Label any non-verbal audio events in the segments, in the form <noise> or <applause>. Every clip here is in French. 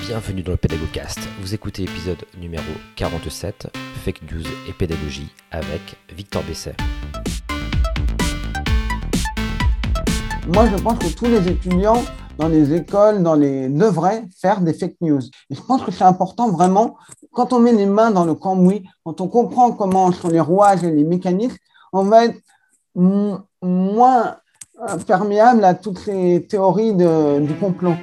bienvenue dans le Pédagogcast. Vous écoutez l'épisode numéro 47, Fake News et Pédagogie, avec Victor Besset. Moi, je pense que tous les étudiants dans les écoles, dans les devraient faire des fake news. Et je pense que c'est important vraiment, quand on met les mains dans le cambouis, quand on comprend comment sont les rouages et les mécanismes, on va être moins perméable à toutes ces théories du complot.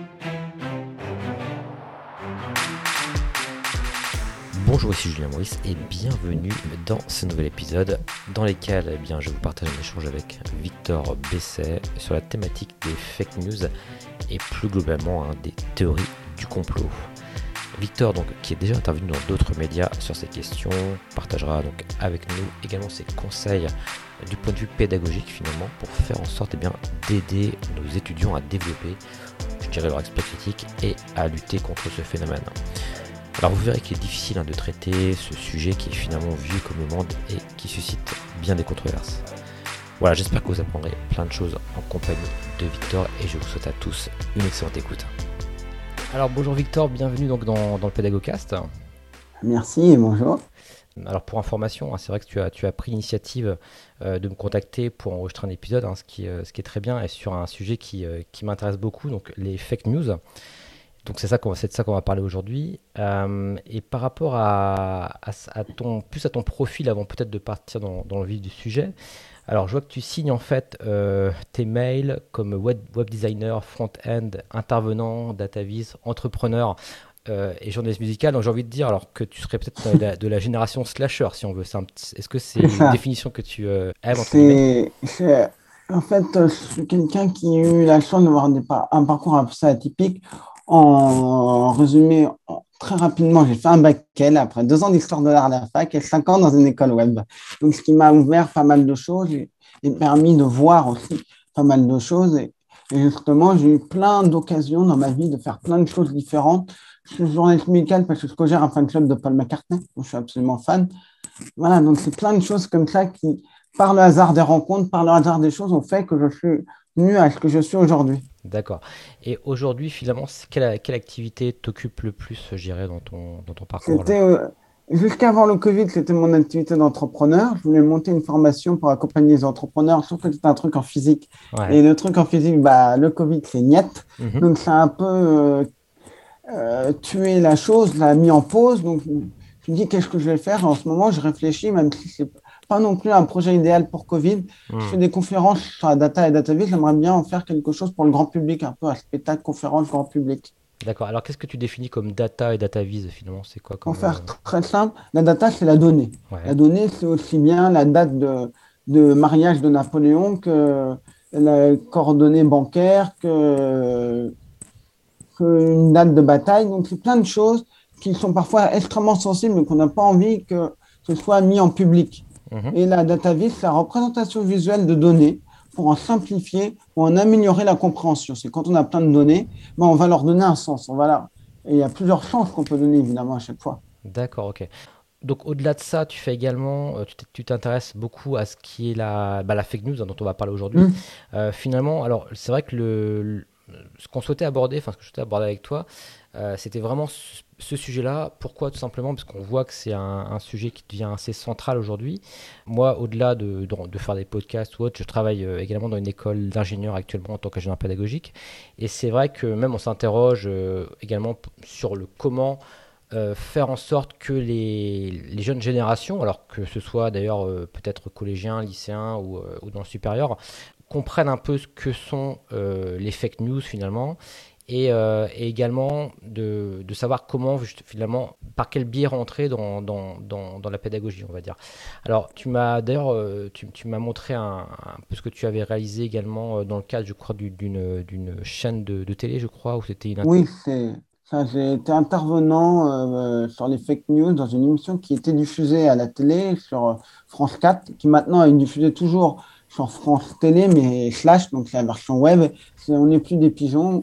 Bonjour, ici Julien Maurice et bienvenue dans ce nouvel épisode dans lequel eh bien, je vous partage un échange avec Victor Besset sur la thématique des fake news et plus globalement hein, des théories du complot. Victor, donc, qui est déjà intervenu dans d'autres médias sur ces questions, partagera donc avec nous également ses conseils du point de vue pédagogique finalement pour faire en sorte eh d'aider nos étudiants à développer, leur esprit critique et à lutter contre ce phénomène. Alors vous verrez qu'il est difficile hein, de traiter ce sujet qui est finalement vieux comme le monde et qui suscite bien des controverses. Voilà, j'espère que vous apprendrez plein de choses en compagnie de Victor et je vous souhaite à tous une excellente écoute. Alors bonjour Victor, bienvenue donc dans, le Pédagogcast. Merci et bonjour. Alors pour information, hein, c'est vrai que tu as, tu as pris l'initiative euh, de me contacter pour enregistrer un épisode, hein, ce, qui, euh, ce qui est très bien, et sur un sujet qui, euh, qui m'intéresse beaucoup, donc les fake news. Donc c'est ça qu'on c'est de ça qu'on va parler aujourd'hui. Euh, et par rapport à, à, ton plus à ton profil avant peut-être de partir dans, dans, le vif du sujet. Alors je vois que tu signes en fait euh, tes mails comme web, web designer, front-end, intervenant, datavis, entrepreneur. Euh, et journaliste musical, donc j'ai envie de dire alors que tu serais peut-être de, la génération slasher si on veut. Est-ce que c'est une définition que tu aimes C'est en fait, je suis quelqu'un qui a eu la chance d'avoir un parcours un peu atypique. En résumé, très rapidement, j'ai fait un bac L après deux ans d'histoire de l'art à la fac et cinq ans dans une école web. Donc, ce qui m'a ouvert pas mal de choses et, permis de voir aussi pas mal de choses. Et, justement, j'ai eu plein d'occasions dans ma vie de faire plein de choses différentes. Je suis journaliste musical parce que je gère un fan club de Paul McCartney, je suis absolument fan. Voilà, donc c'est plein de choses comme ça qui, par le hasard des rencontres, par le hasard des choses, ont fait que je suis venu à ce que je suis aujourd'hui. D'accord. Et aujourd'hui, finalement, quelle, quelle activité t'occupe le plus, je dirais, dans ton, dans ton parcours euh, Jusqu'avant le Covid, c'était mon activité d'entrepreneur. Je voulais monter une formation pour accompagner les entrepreneurs, sauf que c'était un truc en physique. Et le truc en physique, bah, le Covid, c'est niet. Mhm. Donc, ça a un peu euh, euh, tué la chose, l'a mis en pause. Donc, je me dis, qu'est-ce que je vais faire? En ce moment, je réfléchis, même si c'est pas non plus un projet idéal pour Covid. Je hmm. fais des conférences sur la data et data vie. J'aimerais bien en faire quelque chose pour le grand public, un peu un spectacle, conférence grand public. D'accord. Alors, qu'est-ce que tu définis comme data et data vise finalement? C'est quoi Pour faire euh, très simple, la data, c'est la donnée. La donnée, c'est aussi bien la date de, de, mariage de Napoléon que la coordonnée bancaire, que, que une date de bataille. Donc, c'est plein de choses qui sont parfois extrêmement sensibles, mais qu'on n'a pas envie que ce soit mis en public. Mhm. Et la data vis, c'est la représentation visuelle de données pour en simplifier, pour en améliorer la compréhension. C'est quand on a plein de données, ben on va leur donner un sens. On va Et il y a plusieurs sens qu'on peut donner, évidemment, à chaque fois. D'accord, ok. Donc au-delà de ça, tu fais également, euh, tu t'intéresses beaucoup à ce qui est la, bah, la fake news hein, dont on va parler aujourd'hui. Mm. Euh, finalement, alors c'est vrai que le, ce qu'on souhaitait aborder, enfin ce que je souhaitais aborder avec toi, c'était vraiment ce sujet-là. Pourquoi Tout simplement? Parce qu'on voit que c'est un, sujet qui devient assez central aujourd'hui. Moi, au-delà de, faire des podcasts ou autre, je travaille euh, également dans une école d'ingénieur actuellement en tant qu'ingénieur pédagogique. Et c'est vrai que même on s'interroge euh, également sur le comment faire en sorte que les, les, jeunes générations, alors que ce soit d'ailleurs peut-être collégiens, lycéens ou, ou, dans le supérieur, comprennent un peu ce que sont les fake news finalement euh, et, également de, de, savoir comment, finalement, par quel biais rentrer dans, dans, dans, dans la pédagogie, on va dire. Alors, tu m'as d'ailleurs, euh, tu, tu m'as montré un, peu ce que tu avais réalisé également euh, dans le cadre, je crois, d'une, d'une chaîne de, de, télé, je crois, où c'était une. Oui, c'est. Ça, j'ai été intervenant sur les fake news dans une émission qui était diffusée à la télé sur France 4, qui maintenant est diffusée toujours sur France Télé, mais slash, donc la version web. on n'est plus des pigeons.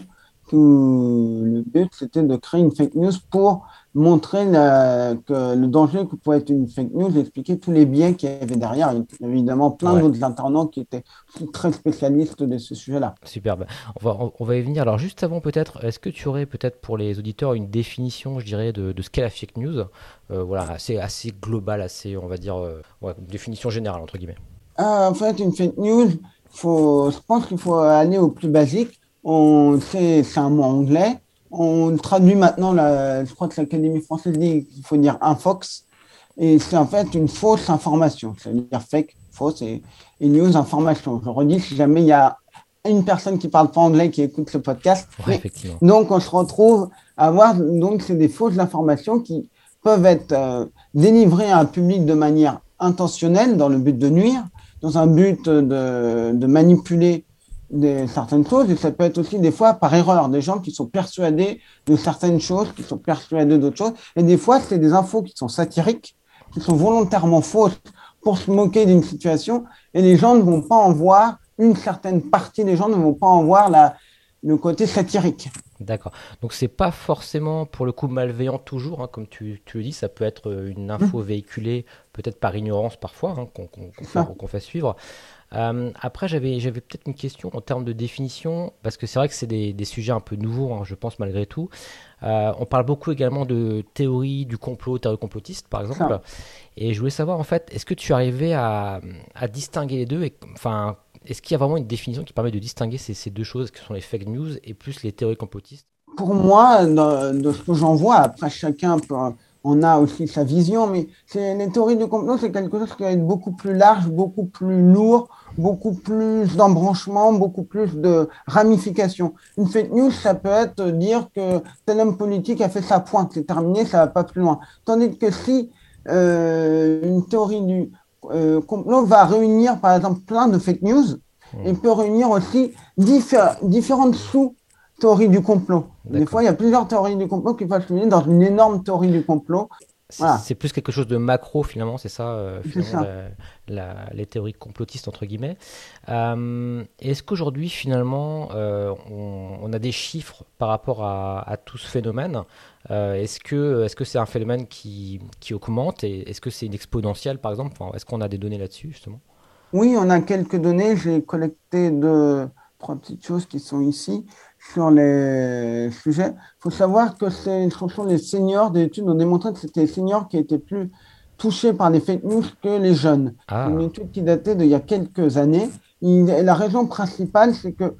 Le but, c'était de créer une fake news pour montrer que le danger que pouvait être une fake news, expliquer tous les biais qu'il y avait derrière. Il y avait évidemment plein d'autres internautes qui étaient très spécialistes de ce sujet-là. Superbe. On va, on va y venir. Alors juste avant peut-être, est-ce que tu aurais peut-être pour les auditeurs une définition, je dirais, de, ce qu'est la fake news? Euh, Voilà, assez, assez globale, assez, on va dire, euh, une définition générale, entre guillemets. Ah, en fait, une fake news, faut, je pense qu'il faut aller au plus basique. On c'est un mot anglais. On traduit maintenant, la, je crois que l'Académie française dit qu'il faut dire un fox, et c'est en fait une fausse information, c'est-à-dire fake, fausse et, news information. Je redis, si jamais il y a une personne qui parle pas anglais qui écoute ce podcast, donc on se retrouve à avoir, donc c'est des fausses informations qui peuvent être euh, délivrées à un public de manière intentionnelle dans le but de nuire, dans un but de, de manipuler certaines choses et ça peut être aussi des fois par erreur, des gens qui sont persuadés de certaines choses, qui sont persuadés d'autres choses. Et des fois, c'est des infos qui sont satiriques, qui sont volontairement fausses pour se moquer d'une situation et les gens ne vont pas en voir, une certaine partie des gens ne vont pas en voir la, le côté satirique. D'accord. Donc c'est pas forcément pour le coup malveillant toujours, hein, comme tu, tu, le dis, ça peut être une info mmh. véhiculée peut-être par ignorance parfois, hein, qu'on qu fait suivre. Euh, après, j'avais, j'avais peut-être une question en termes de définition, parce que c'est vrai que c'est des, des, sujets un peu nouveaux, hein, je pense, malgré tout. Euh, on parle beaucoup également de théorie du complot, théorie complotiste, par exemple. Et je voulais savoir, en fait, est-ce que tu arrivais à, à distinguer les deux et, enfin, Est-ce qu'il y a vraiment une définition qui permet de distinguer ces, ces, deux choses, qui sont les fake news et plus les théories complotistes? Pour moi, de, de ce que j'en vois, après chacun peut on a aussi sa vision, mais les théories du complot, c'est quelque chose qui va être beaucoup plus large, beaucoup plus lourd, beaucoup plus d'embranchement, beaucoup plus de ramifications. Une fake news, ça peut être dire que tel homme politique a fait sa pointe, c'est terminé, ça va pas plus loin. Tandis que si euh, une théorie du euh, complot va réunir, par exemple, plein de fake news, et peut réunir aussi différentes sous théorie du complot. Des fois, il y a plusieurs théories du complot qui peuvent se dans une énorme théorie du complot. C'est plus quelque chose de macro finalement, c'est ça, euh, les théories complotistes entre guillemets. Euh, Est-ce qu'aujourd'hui finalement euh, on, a des chiffres par rapport à, tout ce phénomène? Est-ce que c'est -ce c'est un phénomène qui, qui augmente et est-ce que c'est une exponentielle par exemple? Est-ce qu'on a des données là-dessus justement? Oui, on a quelques données. J'ai collecté deux, trois petites choses qui sont ici sur les sujets. Il faut savoir que c'est, ce sont les seniors des études ont démontré que c'était les seniors qui étaient plus touchés par les fake news que les jeunes. Ah. Une étude qui datait d'il y a quelques années. la raison principale, c'est que,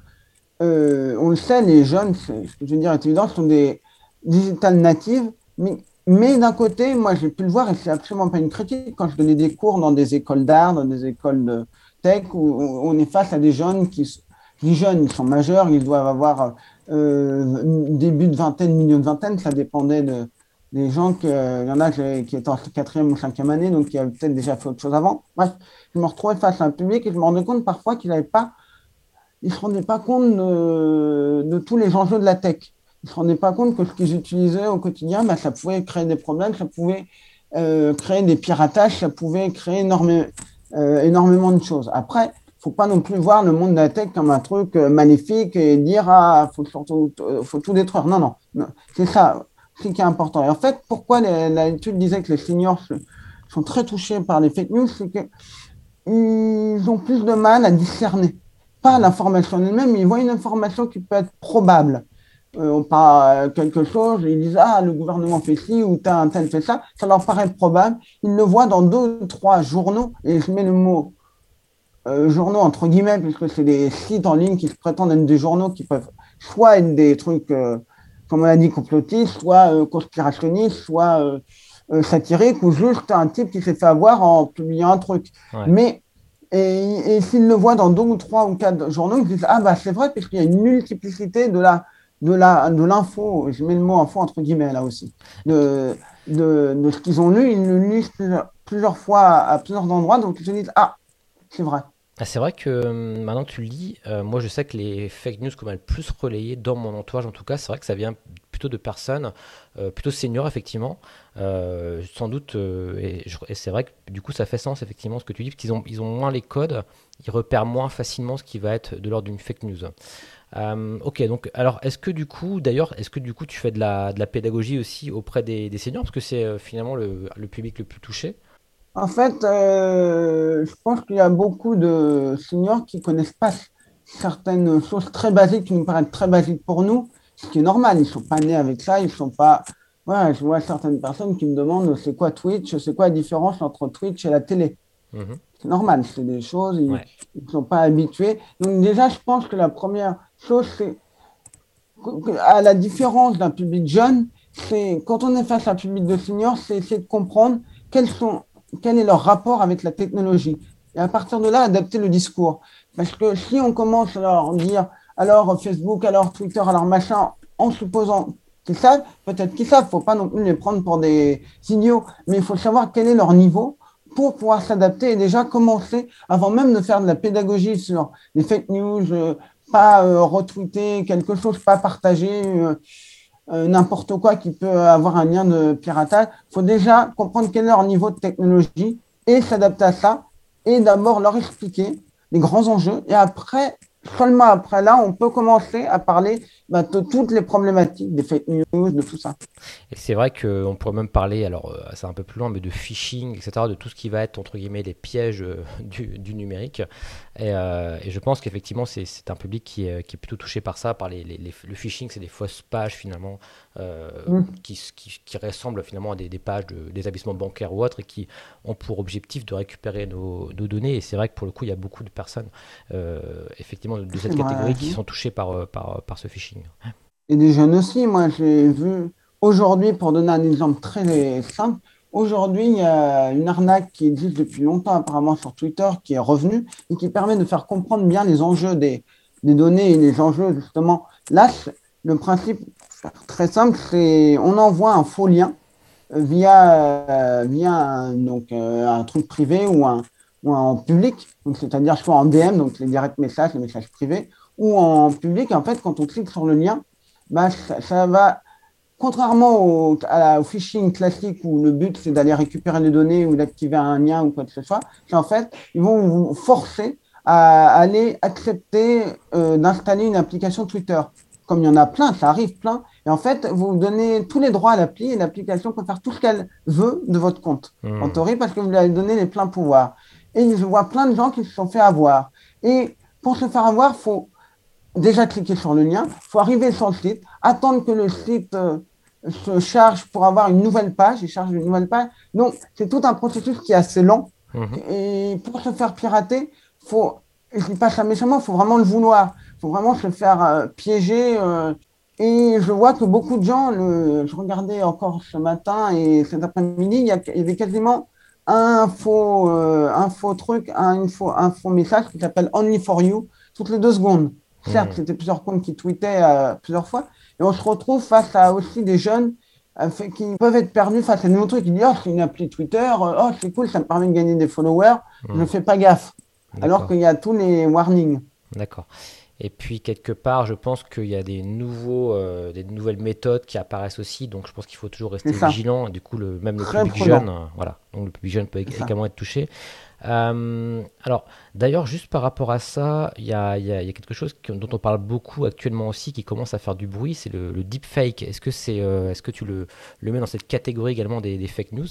euh, on le sait, les jeunes, ce que je veux dire est évident, sont des digital natives, mais, mais d'un côté, moi j'ai pu le voir, et c'est absolument pas une critique, quand je donnais des cours dans des écoles d'art, dans des écoles de tech, où on est face à des jeunes qui, les jeunes, ils sont majeurs, ils doivent avoir euh, début de vingtaine, milieu de vingtaine, ça dépendait de, des gens. Que, il y en a qui étaient en quatrième ou cinquième année, donc qui avaient peut-être déjà fait autre chose avant. Bref, je me retrouvais face à un public et je me rendais compte parfois qu'ils n'avaient pas, ils se rendaient pas compte de, tous les enjeux de la tech. Ils se rendaient pas compte que ce qu'ils utilisaient au quotidien, bah, ça pouvait créer des problèmes, ça pouvait euh, créer des piratages, ça pouvait créer euh, énormément de choses. Après, faut pas non plus voir le monde de la tech comme un truc euh, maléfique et dire ah faut euh, faut tout détruire. Non non, c'est ça ce qui est important. Et en fait, pourquoi l'étude disait que les seniors sont très touchés par les fake news, c'est qu'ils ont plus de mal à discerner pas l'information elle-même, ils voient une information qui peut être probable. Euh, on parle quelque chose, ils disent ah le gouvernement fait ci ou un tel fait ça, ça leur paraît probable. Ils le voient dans deux ou trois journaux et je mets le mot euh, journaux, entre guillemets, puisque c'est des sites en ligne qui se prétendent être des journaux qui peuvent soit être des trucs, euh, comme on a dit, complotistes, soit euh, conspirationnistes, soit satiriques, ou juste un type qui s'est fait avoir en publiant un truc. Mais, et, et s'ils le voient dans deux ou trois ou quatre journaux, ils disent, ah bah c'est vrai, puisqu'il y a une multiplicité de la de la de l'info, je mets le mot info entre guillemets là aussi, de, de, de ce qu'ils ont lu, ils le lisent plusieurs, plusieurs fois à plusieurs endroits, donc ils se disent, ah, c'est vrai. Ah, c'est vrai que hum, maintenant que tu le euh, moi je sais que les fake news qu'on a le plus relayé dans mon entourage en tout cas, c'est vrai que ça vient plutôt de personnes euh, plutôt seniors effectivement, euh, sans doute, et, c'est vrai que du coup ça fait sens effectivement ce que tu dis, parce qu'ils ont, moins les codes, ils repèrent moins facilement ce qui va être de l'ordre d'une fake news. Euh, ok, donc alors est-ce que du coup, d'ailleurs, est-ce que du coup tu fais de la, pédagogie aussi auprès des, des seniors? Parce que c'est euh, finalement le, le, public le plus touché En fait, euh, je pense qu'il y a beaucoup de seniors qui connaissent pas certaines choses très basiques qui nous paraissent très basiques pour nous, ce qui est normal. Ils sont pas nés avec ça, ils sont pas. Voilà, je vois certaines personnes qui me demandent c'est quoi Twitch, c'est quoi la différence entre Twitch et la télé? Mhm. C'est normal, c'est des choses, ils ne sont pas habitués. Donc déjà, je pense que la première chose, c'est à la différence d'un public jeune, c'est quand on est face à un public de seniors, c'est essayer de comprendre quels sont, quel est leur rapport avec la technologie. Et à partir de là, adapter le discours. Parce que si on commence à leur dire, alors Facebook, alors Twitter, alors machin, en supposant qu'ils savent, peut-être qu'ils savent, il ne faut pas non plus les prendre pour des ignots, mais il faut savoir quel est leur niveau pour pouvoir s'adapter et déjà commencer, avant même de faire de la pédagogie sur les fake news, euh, pas euh, retweeter quelque chose, pas partager euh, n'importe quoi qui peut avoir un lien de piratage, il faut déjà comprendre quel est leur niveau de technologie et s'adapter à ça et d'abord leur expliquer les grands enjeux et après seulement après là, on peut commencer à parler bah, de toutes les problématiques des fake news, de tout ça. Et c'est vrai qu'on pourrait même parler, alors euh, c'est un peu plus loin, mais de phishing, etc., de tout ce qui va être, entre guillemets, les pièges euh, du, numérique. Euh, et, je pense qu'effectivement, c'est un public qui est, qui est, plutôt touché par ça, par les, le phishing, c'est des fausses pages finalement, mm. qui, qui, qui, ressemblent finalement à des, des pages d'établissements bancaires ou autres, et qui ont pour objectif de récupérer nos, nos données. Et c'est vrai que pour le coup, il y a beaucoup de personnes, effectivement, de, cette catégorie qui sont touchées par, par, par ce phishing. Et des jeunes aussi. Moi, j'ai vu aujourd'hui, pour donner un exemple très simple, aujourd'hui, il y a une arnaque qui existe depuis longtemps apparemment sur Twitter qui est revenue et qui permet de faire comprendre bien les enjeux des, données et les enjeux justement. Là, le principe très simple, c'est on envoie un faux lien euh, via, euh, via un, donc, euh, un truc privé ou, un, ou en public, c'est-à-dire soit en DM, donc les directs messages, les messages privés, ou en public, en fait, quand on clique sur le lien, bah, ça, va, contrairement au, au, phishing classique où le but c'est d'aller récupérer les données ou d'activer un lien ou quoi que ce soit, c'est en fait, ils vont vous forcer à aller accepter euh, d'installer une application Twitter. Comme il y en a plein, ça arrive plein. Et en fait, vous donnez tous les droits à l'appli et l'application peut faire tout ce qu'elle veut de votre compte. Hmm. En théorie, parce que vous lui avez donné les pleins pouvoirs. Et je vois plein de gens qui se sont fait avoir. Et pour se faire avoir, il faut déjà cliquer sur le lien, il faut arriver sur le site, attendre que le site euh, se charge pour avoir une nouvelle page, il charge une nouvelle page. Donc, c'est tout un processus qui est assez lent. Mhm. Et pour se faire pirater, faut, je dis pas ça méchamment, il faut vraiment le vouloir. Il faut vraiment se faire euh, piéger. Euh, et je vois que beaucoup de gens, le, je regardais encore ce matin et cet après-midi, il, y avait quasiment un faux, un faux truc, un, faux, un faux message qui s'appelle Only for You, toutes les deux secondes. Certes, mm. c'était plusieurs comptes qui tweetaient euh, plusieurs fois. Et on se retrouve face à aussi des jeunes euh, qui peuvent être perdus face à nouveaux trucs. qui disent Oh, c'est une appli Twitter. Euh, oh, c'est cool, ça me permet de gagner des followers. Je ne mm. fais pas gaffe. Alors qu'il y a tous les warnings. D'accord. Et puis quelque part, je pense qu'il y a des nouveaux, des nouvelles méthodes qui apparaissent aussi. Donc je pense qu'il faut toujours rester vigilant. Du coup, le, même le public jeune, voilà. Donc le public jeune peut également être touché. Euh, alors, d'ailleurs, juste par rapport à ça, il y a, quelque chose dont on parle beaucoup actuellement aussi qui commence à faire du bruit, c'est le, deepfake. Est-ce que, c'est, euh, est-ce que tu le, le, mets dans cette catégorie également des, fake news?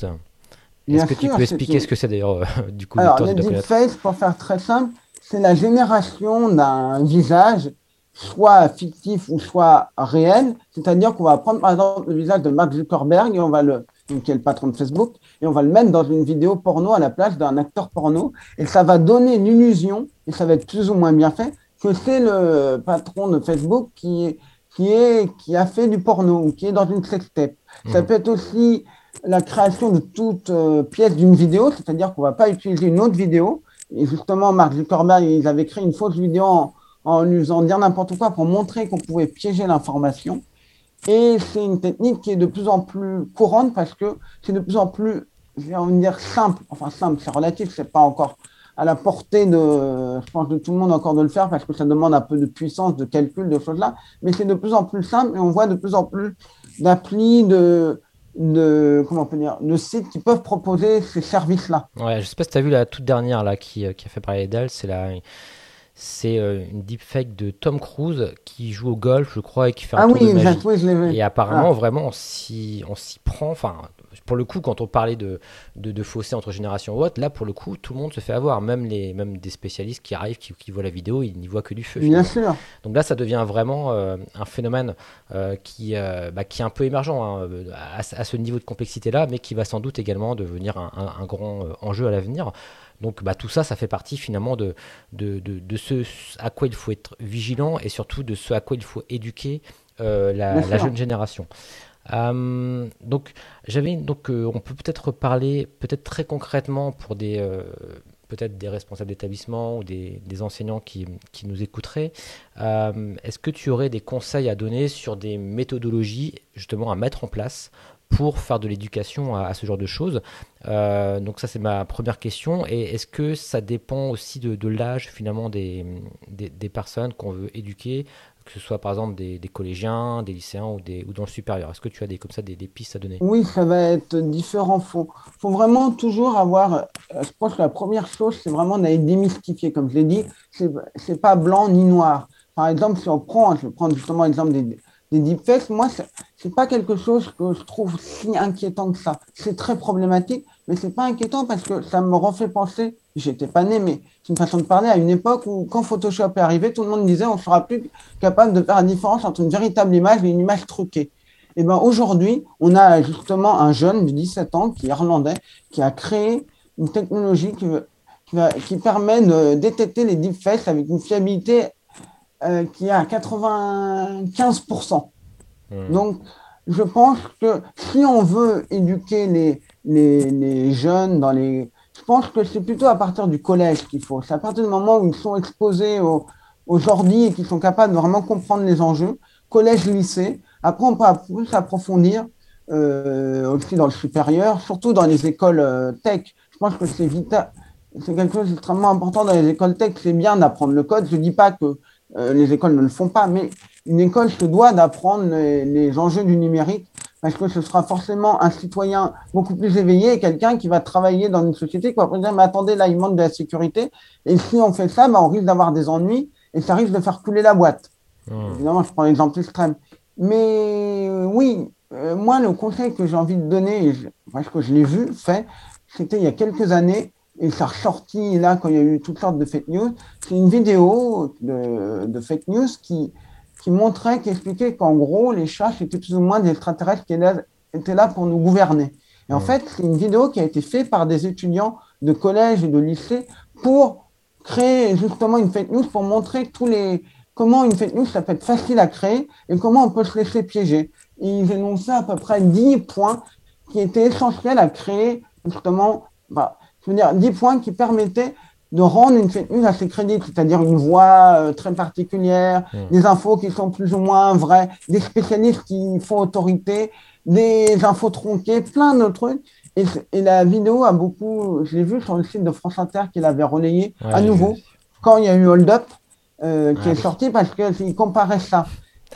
Est-ce que tu peux expliquer ce que c'est d'ailleurs euh, <laughs> du coup Alors, le deepfake, pour faire très simple, c'est la génération d'un visage soit fictif ou soit réel. C'est-à-dire qu'on va prendre par exemple le visage de Mark Zuckerberg et on va le, qui est le patron de Facebook, et on va le mettre dans une vidéo porno à la place d'un acteur porno, et ça va donner l'illusion, et ça va être plus ou moins bien fait, que c'est le patron de Facebook qui, qui, est, qui a fait du porno, ou qui est dans une sextape. Ça mmh. peut être aussi la création de toute euh, pièce d'une vidéo, c'est-à-dire qu'on ne va pas utiliser une autre vidéo, et justement, Mark Zuckerberg, ils avaient créé une fausse vidéo en, en usant dire n'importe quoi pour montrer qu'on pouvait piéger l'information. Et c'est une technique qui est de plus en plus courante parce que c'est de plus en plus, je vais dire, simple. Enfin, simple, c'est relatif, c'est pas encore à la portée de, je pense, de tout le monde encore de le faire parce que ça demande un peu de puissance, de calcul, de choses là. Mais c'est de plus en plus simple et on voit de plus en plus d'applis, de, de, comment on peut dire, de sites qui peuvent proposer ces services-là. Ouais, je sais pas si tu as vu la toute dernière là qui, qui a fait parler d'elle, c'est la c'est euh, une deepfake de Tom Cruise qui joue au golf, je crois, et qui fait un ah tour oui, de magie. oui, je. Et apparemment, Ah. vraiment, on s'y on s'y prend. Enfin, pour le coup, quand on parlait de, de, de fossé entre générations ou autre, là, pour le coup, tout le monde se fait avoir. Même, les, même des spécialistes qui arrivent, qui, qui voient la vidéo, ils n'y voient que du feu. Bien finalement. sûr. Donc là, ça devient vraiment euh, un phénomène euh, qui, euh, bah, qui est un peu émergent hein, à, à ce niveau de complexité-là, mais qui va sans doute également devenir un, un- un grand enjeu à l'avenir. Donc bah, tout ça, ça fait partie finalement de, de, de, de ce à quoi il faut être vigilant et surtout de ce à quoi il faut éduquer la, jeune génération. Euh, donc j'avais donc euh, on peut peut-être parler peut-être très concrètement pour des euh, peut-être des responsables d'établissement ou des, des enseignants qui, qui nous écouteraient. Est-ce que tu aurais des conseils à donner sur des méthodologies justement à mettre en place pour faire de l'éducation à, ce genre de choses Euh, Donc ça c'est ma première question. Et est-ce que ça dépend aussi de, l'âge finalement des, des, personnes qu'on veut éduquer que ce soit par exemple des, collégiens, des lycéens ou, des, ou dans le supérieur? Est-ce que tu as des, comme ça des, des pistes à donner? Oui, ça va être différent. Il faut, faut vraiment toujours avoir. euh, Je pense que la première chose, c'est vraiment d'aller démystifier. Comme je l'ai dit, c'est pas blanc ni noir. Par exemple, si on prend, je vais prendre justement l'exemple des, des deepfakes, moi, c'est pas quelque chose que je trouve si inquiétant que ça. C'est très problématique, mais c'est pas inquiétant parce que ça me refait penser. J'étais pas né, mais c'est une façon de parler à une époque où, quand Photoshop est arrivé, tout le monde disait on sera plus capable de faire la différence entre une véritable image et une image truquée. Et ben aujourd'hui, on a justement un jeune de 17 ans qui est irlandais, qui a créé une technologie qui, qui permet de détecter les deepfakes avec une fiabilité euh, qui est à 95%. Hmm. Donc, je pense que si on veut éduquer les, les, les jeunes dans les... Je pense que c'est plutôt à partir du collège qu'il faut. C'est à partir du moment où ils sont exposés aux, aux ordi et qu'ils sont capables de vraiment comprendre les enjeux. Collège, lycée. Après, on peut plus approfondir euh, aussi dans le supérieur, surtout dans les écoles euh, tech. Je pense que c'est vital. C'est quelque chose d'extrêmement important dans les écoles tech. C'est bien d'apprendre le code. Je ne dis pas que les écoles ne le font pas, mais une école se doit d'apprendre les, les enjeux du numérique parce que ce sera forcément un citoyen beaucoup plus éveillé et quelqu'un qui va travailler dans une société qui va dire mais attendez là il manque de la sécurité et si on fait ça ben, on risque d'avoir des ennuis et ça risque de faire couler la boîte. Hmm. Évidemment je prends l'exemple extrême. Mais euh, oui, euh, moi le conseil que j'ai envie de donner, et je- parce que je l'ai vu fait, c'était il y a quelques années et ça ressorti là quand il y a eu toutes sortes de fake news. C'est une vidéo de, de fake news qui, qui montrait, qui expliquait qu'en gros, les chats, c'était plus ou moins des extraterrestres qui étaient là, étaient là pour nous gouverner. Et en fait, c'est une vidéo qui a été faite par des étudiants de collège et de lycée pour créer justement une fake news, pour montrer tous les, comment une fake news, ça peut être facile à créer et comment on peut se laisser piéger. Et ils énonçaient à peu près 10 points qui étaient essentiels à créer justement, bah, je veux dire, 10 points qui permettaient de rendre une fake news assez crédible, c'est-à-dire une voix euh, très particulière, Hmm. des infos qui sont plus ou moins vraies, des spécialistes qui font autorité, des infos tronquées, plein de trucs. Et, la vidéo a beaucoup, je l'ai vu sur le site de France Inter qui l'avait relayé Ouais, à nouveau quand il y a eu Hold Up euh, qui est sorti parce qu'il comparait ça.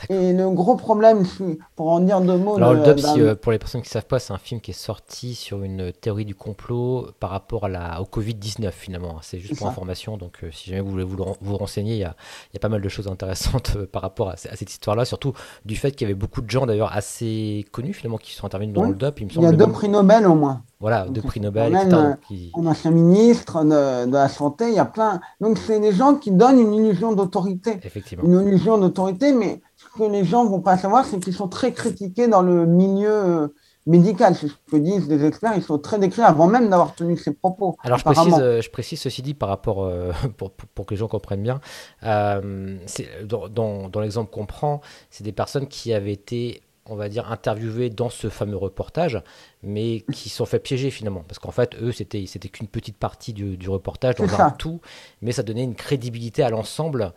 Et le gros problème, <laughs> pour en dire deux mots, Alors, le- d'un- si, euh, pour les personnes qui ne savent pas, c'est un film qui est sorti sur une théorie du complot par rapport à la, au Covid-19, finalement. C'est juste pour ça. information. Donc, euh, si jamais vous voulez vous, le ren- vous renseigner, il y a, il y a pas mal de choses intéressantes euh, par rapport à, ce- à cette histoire-là. Surtout du fait qu'il y avait beaucoup de gens, d'ailleurs, assez connus, finalement, qui sont intervenus dans Oui. Hold Up. Il me il y semble a deux même- prix Nobel au moins. Voilà, Donc, deux prix Nobel, etc. même, donc qui- Un ancien ministre de, de la Santé, il y a plein. Donc, c'est des gens qui donnent une illusion d'autorité. Effectivement. Une illusion d'autorité, mais que les gens vont pas savoir, c'est qu'ils sont très critiqués dans le milieu euh, médical. C'est ce que disent des experts. Ils sont très décrits avant même d'avoir tenu ces propos. Alors je précise, euh, je précise ceci dit par rapport, euh, <laughs> pour, pour- pour que les gens comprennent bien, euh, dans, l'exemple qu'on prend, c'est des personnes qui avaient été, on va dire, interviewées dans ce fameux reportage, mais qui sont fait piéger finalement. Parce qu'en fait, eux, c'était c'était qu'une petite partie du, du reportage dans un ça. tout, mais ça donnait une crédibilité à l'ensemble,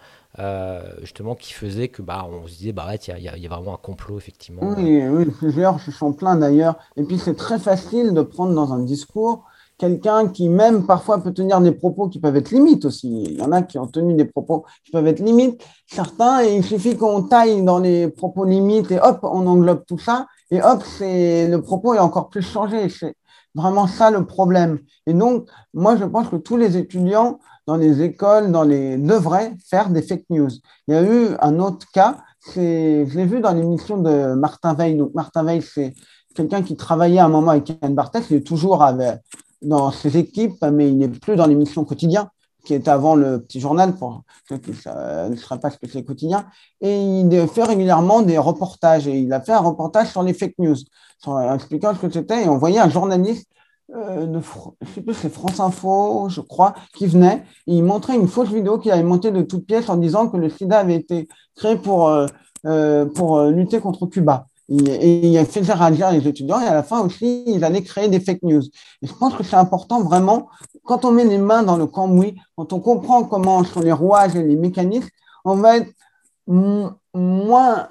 justement, qui faisait que bah, on se disait, bah ouais, il y a vraiment un complot, effectivement. Oui, oui, plusieurs se sont plaints d'ailleurs. Et puis c'est très facile de prendre dans un discours quelqu'un qui même parfois peut tenir des propos qui peuvent être limites aussi. Il y en a qui ont tenu des propos qui peuvent être limites. Certains, et il suffit qu'on taille dans les propos limites et hop, on englobe tout ça. Et hop, c'est le propos est encore plus changé. C'est vraiment ça le problème. Et donc, moi, je pense que tous les étudiants dans les écoles, dans les devraient faire des fake news. Il y a eu un autre cas, je l'ai vu dans l'émission de Martin Veil. Martin Veil, c'est quelqu'un qui travaillait à un moment avec Yann Barthès, il est toujours avec, dans ses équipes, mais il n'est plus dans l'émission quotidien qui est avant le petit journal, pour ceux qui ne sera pas ce que c'est quotidien. Et il fait régulièrement des reportages. Et il a fait un reportage sur les fake news, sur, expliquant ce que c'était. Et on voyait un journaliste euh, de, je sais plus, c'est France Info, je crois, qui venait. Et il montrait une fausse vidéo qu'il avait montée de toutes pièces en disant que le sida avait été créé pour, euh, euh, pour lutter contre Cuba. Et il fait réagir les étudiants et à la fin aussi, ils allaient créer des fake news. Et je pense que c'est important vraiment, quand on met les mains dans le cambouis, quand on comprend comment sont les rouages et les mécanismes, on va être moins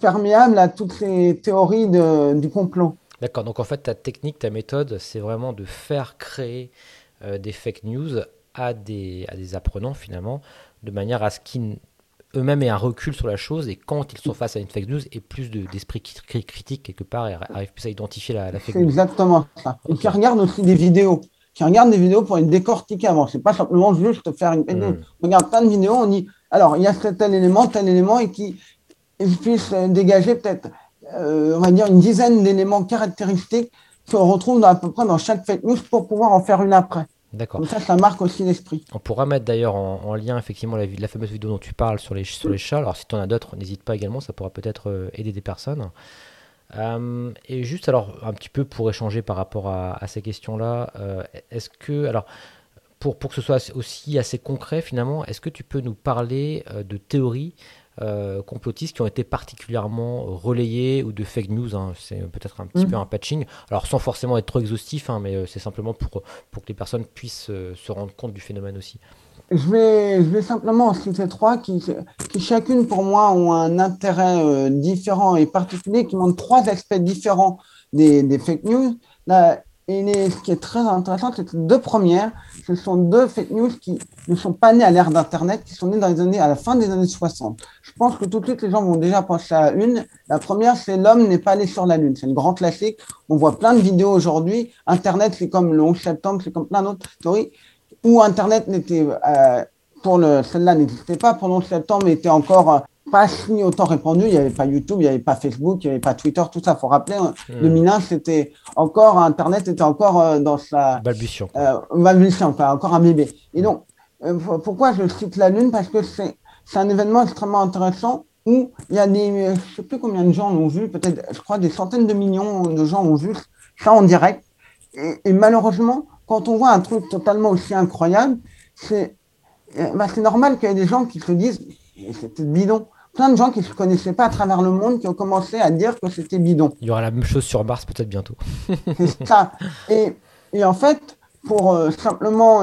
perméable à toutes ces théories du complot. D'accord, donc en fait, ta technique, ta méthode, c'est vraiment de faire créer euh, des fake news à des, à des apprenants finalement, de manière à ce qu'ils eux-mêmes aient un recul sur la chose et quand ils sont face à une fake news, aient plus d'esprit critique quelque part et arrivent plus à identifier la, fake news. Exactement ça. Et qui regardent aussi des vidéos, qui regardent des vidéos pour les décortiquer avant. C'est pas simplement juste faire une fake news. Hmm. On regarde plein de vidéos, on dit alors il y a tel élément, tel élément et qui puisse dégager peut-être, on va dire, une dizaine d'éléments caractéristiques qu'on retrouve à peu près dans chaque fake news pour pouvoir en faire une après. D'accord. ça, ça marque aussi l'esprit. On pourra mettre d'ailleurs en, lien effectivement la, la, fameuse vidéo dont tu parles sur les, sur les chats. Alors si tu en as d'autres, n'hésite pas également, ça pourra peut-être euh, aider des personnes. Euh, et juste alors un petit peu pour échanger par rapport à, ces questions-là, euh, est-ce que alors pour, pour que ce soit aussi assez concret finalement, est-ce que tu peux nous parler de théories euh, complotistes qui ont été particulièrement relayés ou de fake news. Hein. C'est peut-être un petit mm. peu un patching. Alors sans forcément être trop exhaustif, hein, mais euh, c'est simplement pour, pour que les personnes puissent euh, se rendre compte du phénomène aussi. Je vais, je vais simplement en citer trois qui, qui chacune pour moi ont un intérêt différent et particulier, qui montrent trois aspects différents des, des fake news. La, et ce qui est très intéressant, c'est que les deux premières, ce sont deux fake news qui ne sont pas nées à l'ère d'Internet, qui sont nées dans les années, à la fin des années 60. Je pense que tout de suite, les gens vont déjà penser à une. La première, c'est L'homme n'est pas allé sur la Lune. C'est le grand classique. On voit plein de vidéos aujourd'hui. Internet, c'est comme le 11 septembre, c'est comme plein d'autres théories, où Internet n'était, euh, pour le, celle-là n'existait pas. Pour le 11 septembre, était encore euh, pas si autant répandu. Il n'y avait pas YouTube, il n'y avait pas Facebook, il n'y avait pas Twitter, tout ça. Il faut rappeler, hmm. le 2001, c'était encore, Internet était encore euh, dans sa. Balbutiant. Euh, balbutiant, encore un bébé. Et donc, euh, pourquoi je cite la Lune? Parce que c'est un événement extrêmement intéressant où il y a des. Je sais plus combien de gens l'ont vu, peut-être, je crois, des centaines de millions de gens ont vu ça en direct. Et, malheureusement, quand on voit un truc totalement aussi incroyable, c'est bah, normal qu'il y ait des gens qui se disent c'était bidon plein de gens qui ne se connaissaient pas à travers le monde qui ont commencé à dire que c'était bidon. Il y aura la même chose sur Mars peut-être bientôt. <laughs> c'est ça. Et, et, en fait, pour euh, simplement,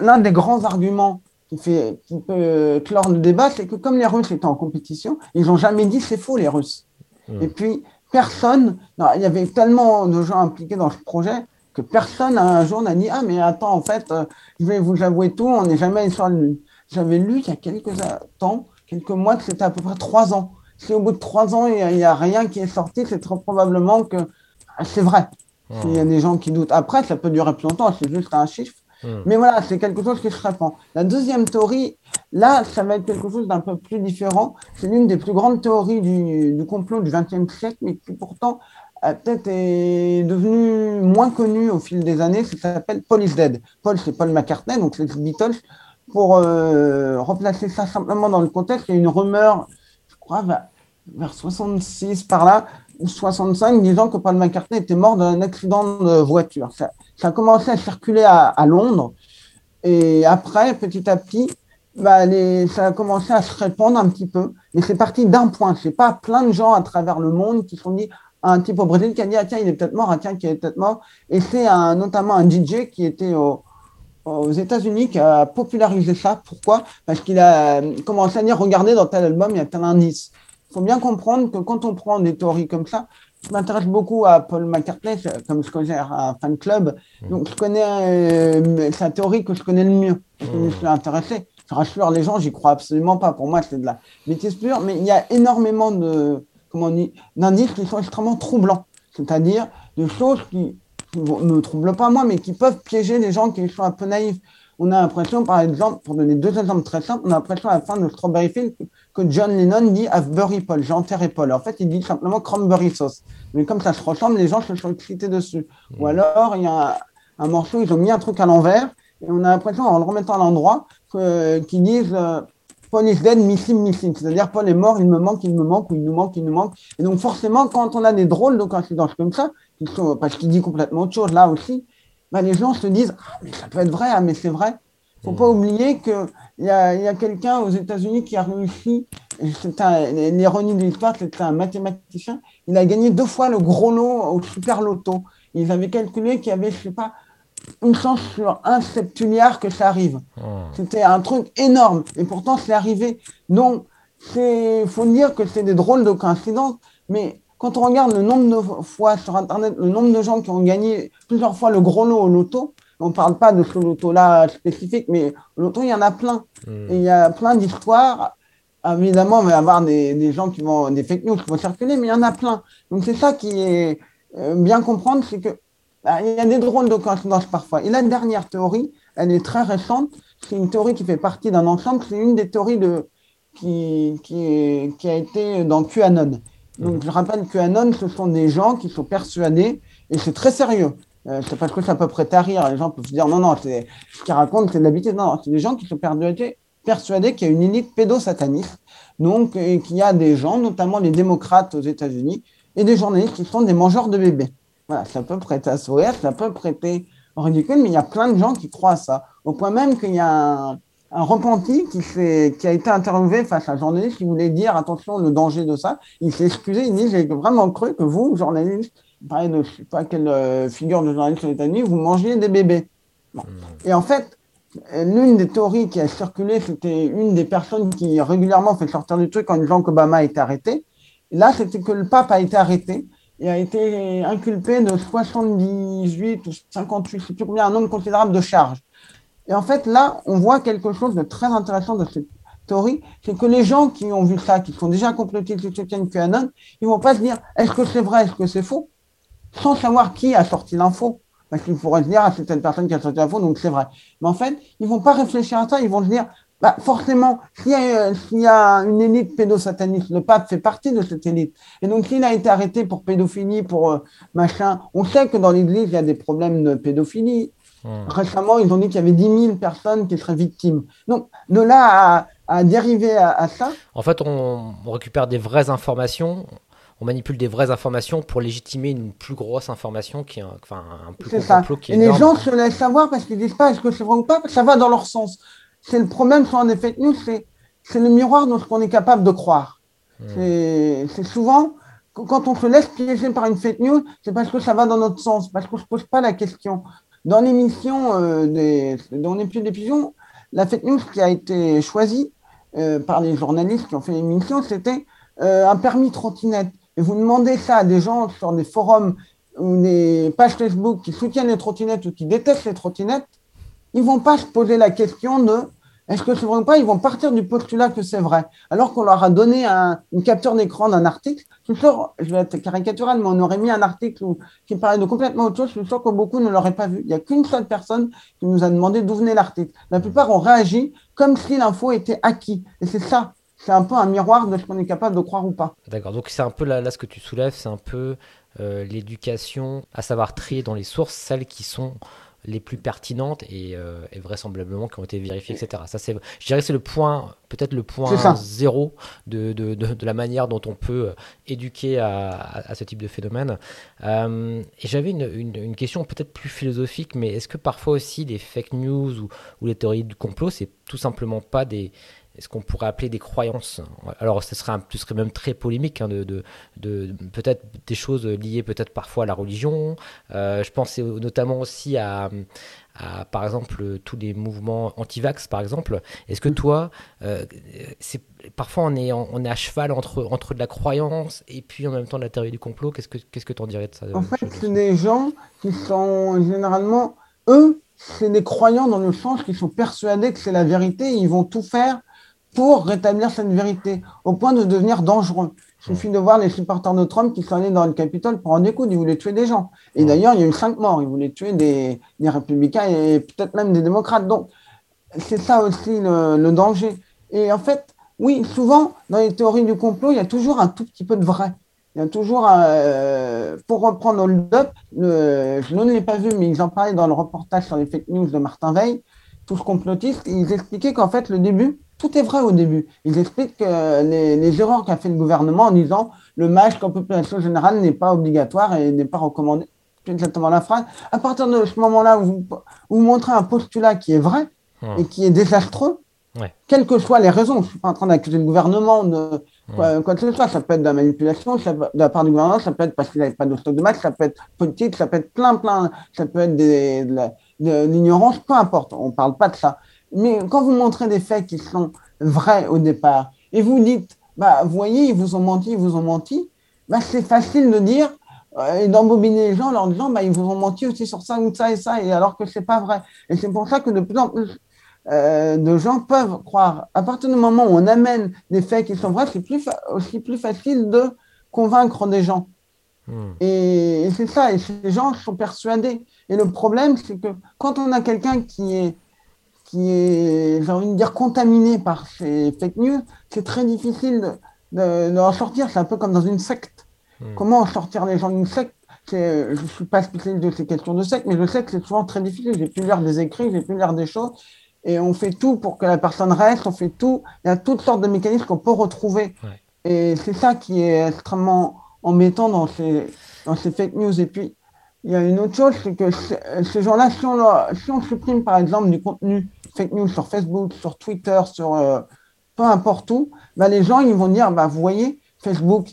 l'un des grands arguments qui, fait, qui peut clore le débat, c'est que comme les Russes étaient en compétition, ils n'ont jamais dit c'est faux les Russes. Hmm. Et puis, personne, il y avait tellement de gens impliqués dans ce projet que personne un jour n'a dit Ah, mais attends, en fait, euh, je vais vous avouer tout, on n'est jamais sur le. J'avais lu il y a quelques temps quelques mois que c'était à peu près trois ans. Si au bout de trois ans, il n'y a, rien qui est sorti, c'est très probablement que ah, c'est vrai. Il y a des gens qui doutent. Après, ça peut durer plus longtemps, c'est juste un chiffre. Hmm. Mais voilà, c'est quelque chose qui se répand. La deuxième théorie, là, ça va être quelque chose d'un peu plus différent. C'est l'une des plus grandes théories du, complot du XXe siècle, mais qui pourtant peut-être est devenue moins connue au fil des années. Ça s'appelle Paul is Dead. Paul, c'est Paul McCartney, donc c'est les Beatles pour euh, replacer ça simplement dans le contexte, il y a une rumeur, je crois, vers, 66 par là, ou 65, disant que Paul McCartney était mort d'un accident de voiture. Ça, a commencé à circuler à, Londres. Et après, petit à petit, bah, ça a commencé à se répandre un petit peu. Mais c'est parti d'un point. C'est pas plein de gens à travers le monde qui se sont dit, un type au Brésil qui a dit, ah tiens, il est peut-être mort, ah tiens, qui est peut-être mort. Et c'est notamment un DJ qui était au, aux États-Unis qui a popularisé ça. Pourquoi? Parce qu'il a commencé à dire regardez dans tel album, il y a tel indice. Il faut bien comprendre que quand on prend des théories comme ça, je m'intéresse beaucoup à Paul McCartney, comme je connais un fan club. Mmh. Donc, je connais, euh, la théorie que je connais le mieux. Je me suis intéressé. Je rassure les gens, j'y crois absolument pas. Pour moi, c'est de la bêtise pure. Mais il y a énormément de, comment on dit, d'indices qui sont extrêmement troublants. C'est-à-dire de choses qui, ne me troublent pas moi, mais qui peuvent piéger les gens qui sont un peu naïfs. on a l'impression, par exemple, pour donner deux exemples très simples, on a l'impression à la fin de Strawberry Field que John Lennon dit I've buried Paul, enterré Paul. En fait, il dit simplement cranberry sauce. Mais comme ça se ressemble, les gens se sont excités dessus. Ou alors, il y a un, morceau, ils ont mis un truc à l'envers, et on a l'impression, en le remettant à l'endroit, qu'ils disent euh, Paul is dead, missing, missing. C'est-à-dire, Paul est mort, il me manque, il me manque, ou il nous manque, il nous manque. Et donc, forcément, quand on a des drôles de coïncidences comme ça, parce qu'il dit complètement autre chose là aussi, bah, les gens se disent ah, mais ça peut être vrai, ah, mais c'est vrai. Il ne faut pas oublier qu'il y a, y a quelqu'un aux États-Unis qui a réussi, c'est l'ironie de l'histoire, c'est un mathématicien, il a gagné deux fois le gros lot au super loto. Ils avaient calculé qu'il y avait, je sais pas, une chance sur un septupliard que ça arrive. Oh. C'était un truc énorme. Et pourtant, c'est arrivé. Donc, il faut dire que c'est des drôles de coïncidences, mais quand on regarde le nombre de fois sur Internet, le nombre de gens qui ont gagné plusieurs fois le gros lot au loto, on ne parle pas de ce loto-là spécifique, mais le loto, il y en a plein. Hmm. Et il y a plein d'histoires. Évidemment, il va y avoir des, gens qui vont, des fake news qui vont circuler, mais il y en a plein. Donc c'est ça qui est euh, bien comprendre, c'est que bah, il y a des drôles de coïncidences parfois. Et la dernière théorie, elle est très récente. C'est une théorie qui fait partie d'un ensemble. C'est une des théories de, qui, qui, qui a été dans QAnon. Donc, je rappelle que Anon, ce sont des gens qui sont persuadés, et c'est très sérieux. Euh, c'est parce que ça peut prêter à rire. Les gens peuvent se dire non, non, c'est ce qu'ils racontent, c'est de l'habitude. Non, c'est des gens qui sont persuadés qu'il y a une élite pédosataniste. Donc, et qu'il y a des gens, notamment les démocrates aux États-Unis, et des journalistes qui sont des mangeurs de bébés. Voilà, ça peut prêter à sourire, ça peut prêter au ridicule, mais il y a plein de gens qui croient à ça. Au point même qu'il y a un, un repenti qui, fait, qui a été interviewé face à un journaliste qui voulait dire attention le danger de ça. Il s'est excusé, il dit j'ai vraiment cru que vous, journaliste, pareil de je sais pas quelle euh, figure de journaliste aux États-Unis, vous mangiez des bébés. Hmm. Et en fait, l'une des théories qui a circulé, c'était une des personnes qui régulièrement fait sortir du truc en disant qu'Obama a été arrêté. Et là, c'était que le pape a été arrêté et a été inculpé de 78 ou 58, je sais plus combien, un nombre considérable de charges. Et en fait, là, on voit quelque chose de très intéressant de cette théorie, c'est que les gens qui ont vu ça, qui sont déjà complotistes qui soutiennent QAnon, ils vont pas se dire est-ce que c'est vrai, est-ce que c'est faux, sans savoir qui a sorti l'info. Parce qu'il pourrait se dire ah, c'est telle personne qui a sorti l'info, donc c'est vrai. Mais en fait, ils vont pas réfléchir à ça, ils vont se dire bah, forcément, s'il y, y, a une élite pédosataniste, le pape fait partie de cette élite. Et donc, s'il a été arrêté pour pédophilie, pour euh, machin, on sait que dans l'Église, il y a des problèmes de pédophilie. Récemment, ils ont dit qu'il y avait 10 000 personnes qui seraient victimes. Donc, de là à, dériver à, ça. En fait, on, récupère des vraies informations, on manipule des vraies informations pour légitimer une plus grosse information qui est un, enfin, un plus gros complot qui est. Et les gens se laissent savoir parce qu'ils disent pas est-ce que c'est vrai ou pas, ça va dans leur sens. C'est le problème sur des fake news, c'est, le miroir de ce qu'on est capable de croire. Hmm. C'est, souvent quand on se laisse piéger par une fake news, c'est parce que ça va dans notre sens, parce qu'on ne se pose pas la question. Dans l'émission euh, des, dans l'épisode d'épuisation, la fake news qui a été choisie euh, par les journalistes qui ont fait l'émission, c'était euh, un permis trottinette. Et vous demandez ça à des gens sur des forums ou des pages Facebook qui soutiennent les trottinettes ou qui détestent les trottinettes, ils vont pas se poser la question de est-ce que ou pas Ils vont partir du postulat que c'est vrai. Alors qu'on leur a donné un, une capture d'écran d'un article. Je suis je vais être caricatural, mais on aurait mis un article qui parlait de complètement autre chose. Je suis sûr que beaucoup ne l'auraient pas vu. Il n'y a qu'une seule personne qui nous a demandé d'où venait l'article. La plupart ont réagi comme si l'info était acquis. Et c'est ça. C'est un peu un miroir de ce qu'on est capable de croire ou pas. D'accord. Donc c'est un peu là, là, ce que tu soulèves, c'est un peu euh, l'éducation à savoir trier dans les sources celles qui sont les plus pertinentes et, euh, vraisemblablement qui ont été vérifiées, etc. Ça, c'est, je dirais que c'est le point, peut-être le point zéro de, de, de, la manière dont on peut euh, éduquer à, à, ce type de phénomène. Euh, et j'avais une, une, une, question peut-être plus philosophique, mais est-ce que parfois aussi les fake news ou, ou les théories du complot, c'est tout simplement pas des ce qu'on pourrait appeler des croyances? Alors, ce serait, un, ce serait même très polémique hein, de, de, de peut-être des choses liées peut-être parfois à la religion. Euh, je pense notamment aussi à, à, par exemple, tous les mouvements anti-vax, par exemple. Est-ce que toi, euh, c'est parfois on est, on est à cheval entre, entre de la croyance et puis en même temps de la théorie du complot Qu'est-ce que qu'est-ce que tu en dirais de ça En fait, c'est des gens qui sont généralement, eux, c'est des croyants dans le sens qu'ils sont persuadés que c'est la vérité et ils vont tout faire pour rétablir cette vérité, au point de devenir dangereux. Il suffit de voir les supporters de Trump qui sont allés dans le Capitole pour en écoute, ils voulaient tuer des gens. Et d'ailleurs, il y a eu cinq morts, ils voulaient tuer des, des républicains et peut-être même des démocrates. Donc, c'est ça aussi le, danger. Et en fait, oui, souvent, dans les théories du complot, il y a toujours un tout petit peu de vrai. Il y a toujours, euh, pour reprendre Hold Up, je ne l'ai pas vu, mais ils en parlaient dans le reportage sur les fake news de Martin Veil, tous complotistes, ils expliquaient qu'en fait, le début, tout est vrai au début. Ils expliquent que les, les erreurs qu'a fait le gouvernement en disant le masque en population générale n'est pas obligatoire et n'est pas recommandé. C'est exactement la phrase. À partir de ce moment-là où vous, vous montrez un postulat qui est vrai, Hmm. et qui est désastreux, quelles que soient les raisons. Je ne suis pas en train d'accuser le gouvernement de hmm. quoi, que ce soit. Ça peut être de la manipulation de la part du gouvernement, ça peut être parce qu'il n'avait pas de stock de maths, ça peut être politique, ça peut être plein, plein, ça peut être de l'ignorance, peu importe. On ne parle pas de ça. Mais quand vous montrez des faits qui sont vrais au départ, et vous dites, bah, vous voyez, ils vous ont menti, ils vous ont menti, bah, c'est facile de dire, euh, et d'embobiner les gens en leur disant, bah, ils vous ont menti aussi sur ça ou ça et ça, et alors que c'est pas vrai. Et c'est pour ça que de plus en plus, euh, de gens peuvent croire. À partir du moment où on amène des faits qui sont vrais, c'est plus aussi plus facile de convaincre des gens. Hmm. Et, c'est ça, et ces gens sont persuadés. Et le problème, c'est que quand on a quelqu'un qui est, qui est, j'ai envie de dire, contaminé par ces fake news, c'est très difficile de, de, en sortir. C'est un peu comme dans une secte. Hmm. Comment en sortir les gens d'une secte? Je ne suis pas spécialiste de ces questions de secte, mais je sais que c'est souvent très difficile. J'ai pu lire des écrits, j'ai pu lire des choses, et on fait tout pour que la personne reste, on fait tout. Il y a toutes sortes de mécanismes qu'on peut retrouver. Et c'est ça qui est extrêmement embêtant dans ces, dans ces fake news. Et puis, il y a une autre chose, c'est que ces gens-là, si on, supprime par exemple du contenu fake news sur Facebook, sur Twitter, sur euh, peu importe où, bah, les gens ils vont dire, bah, vous voyez, Facebook,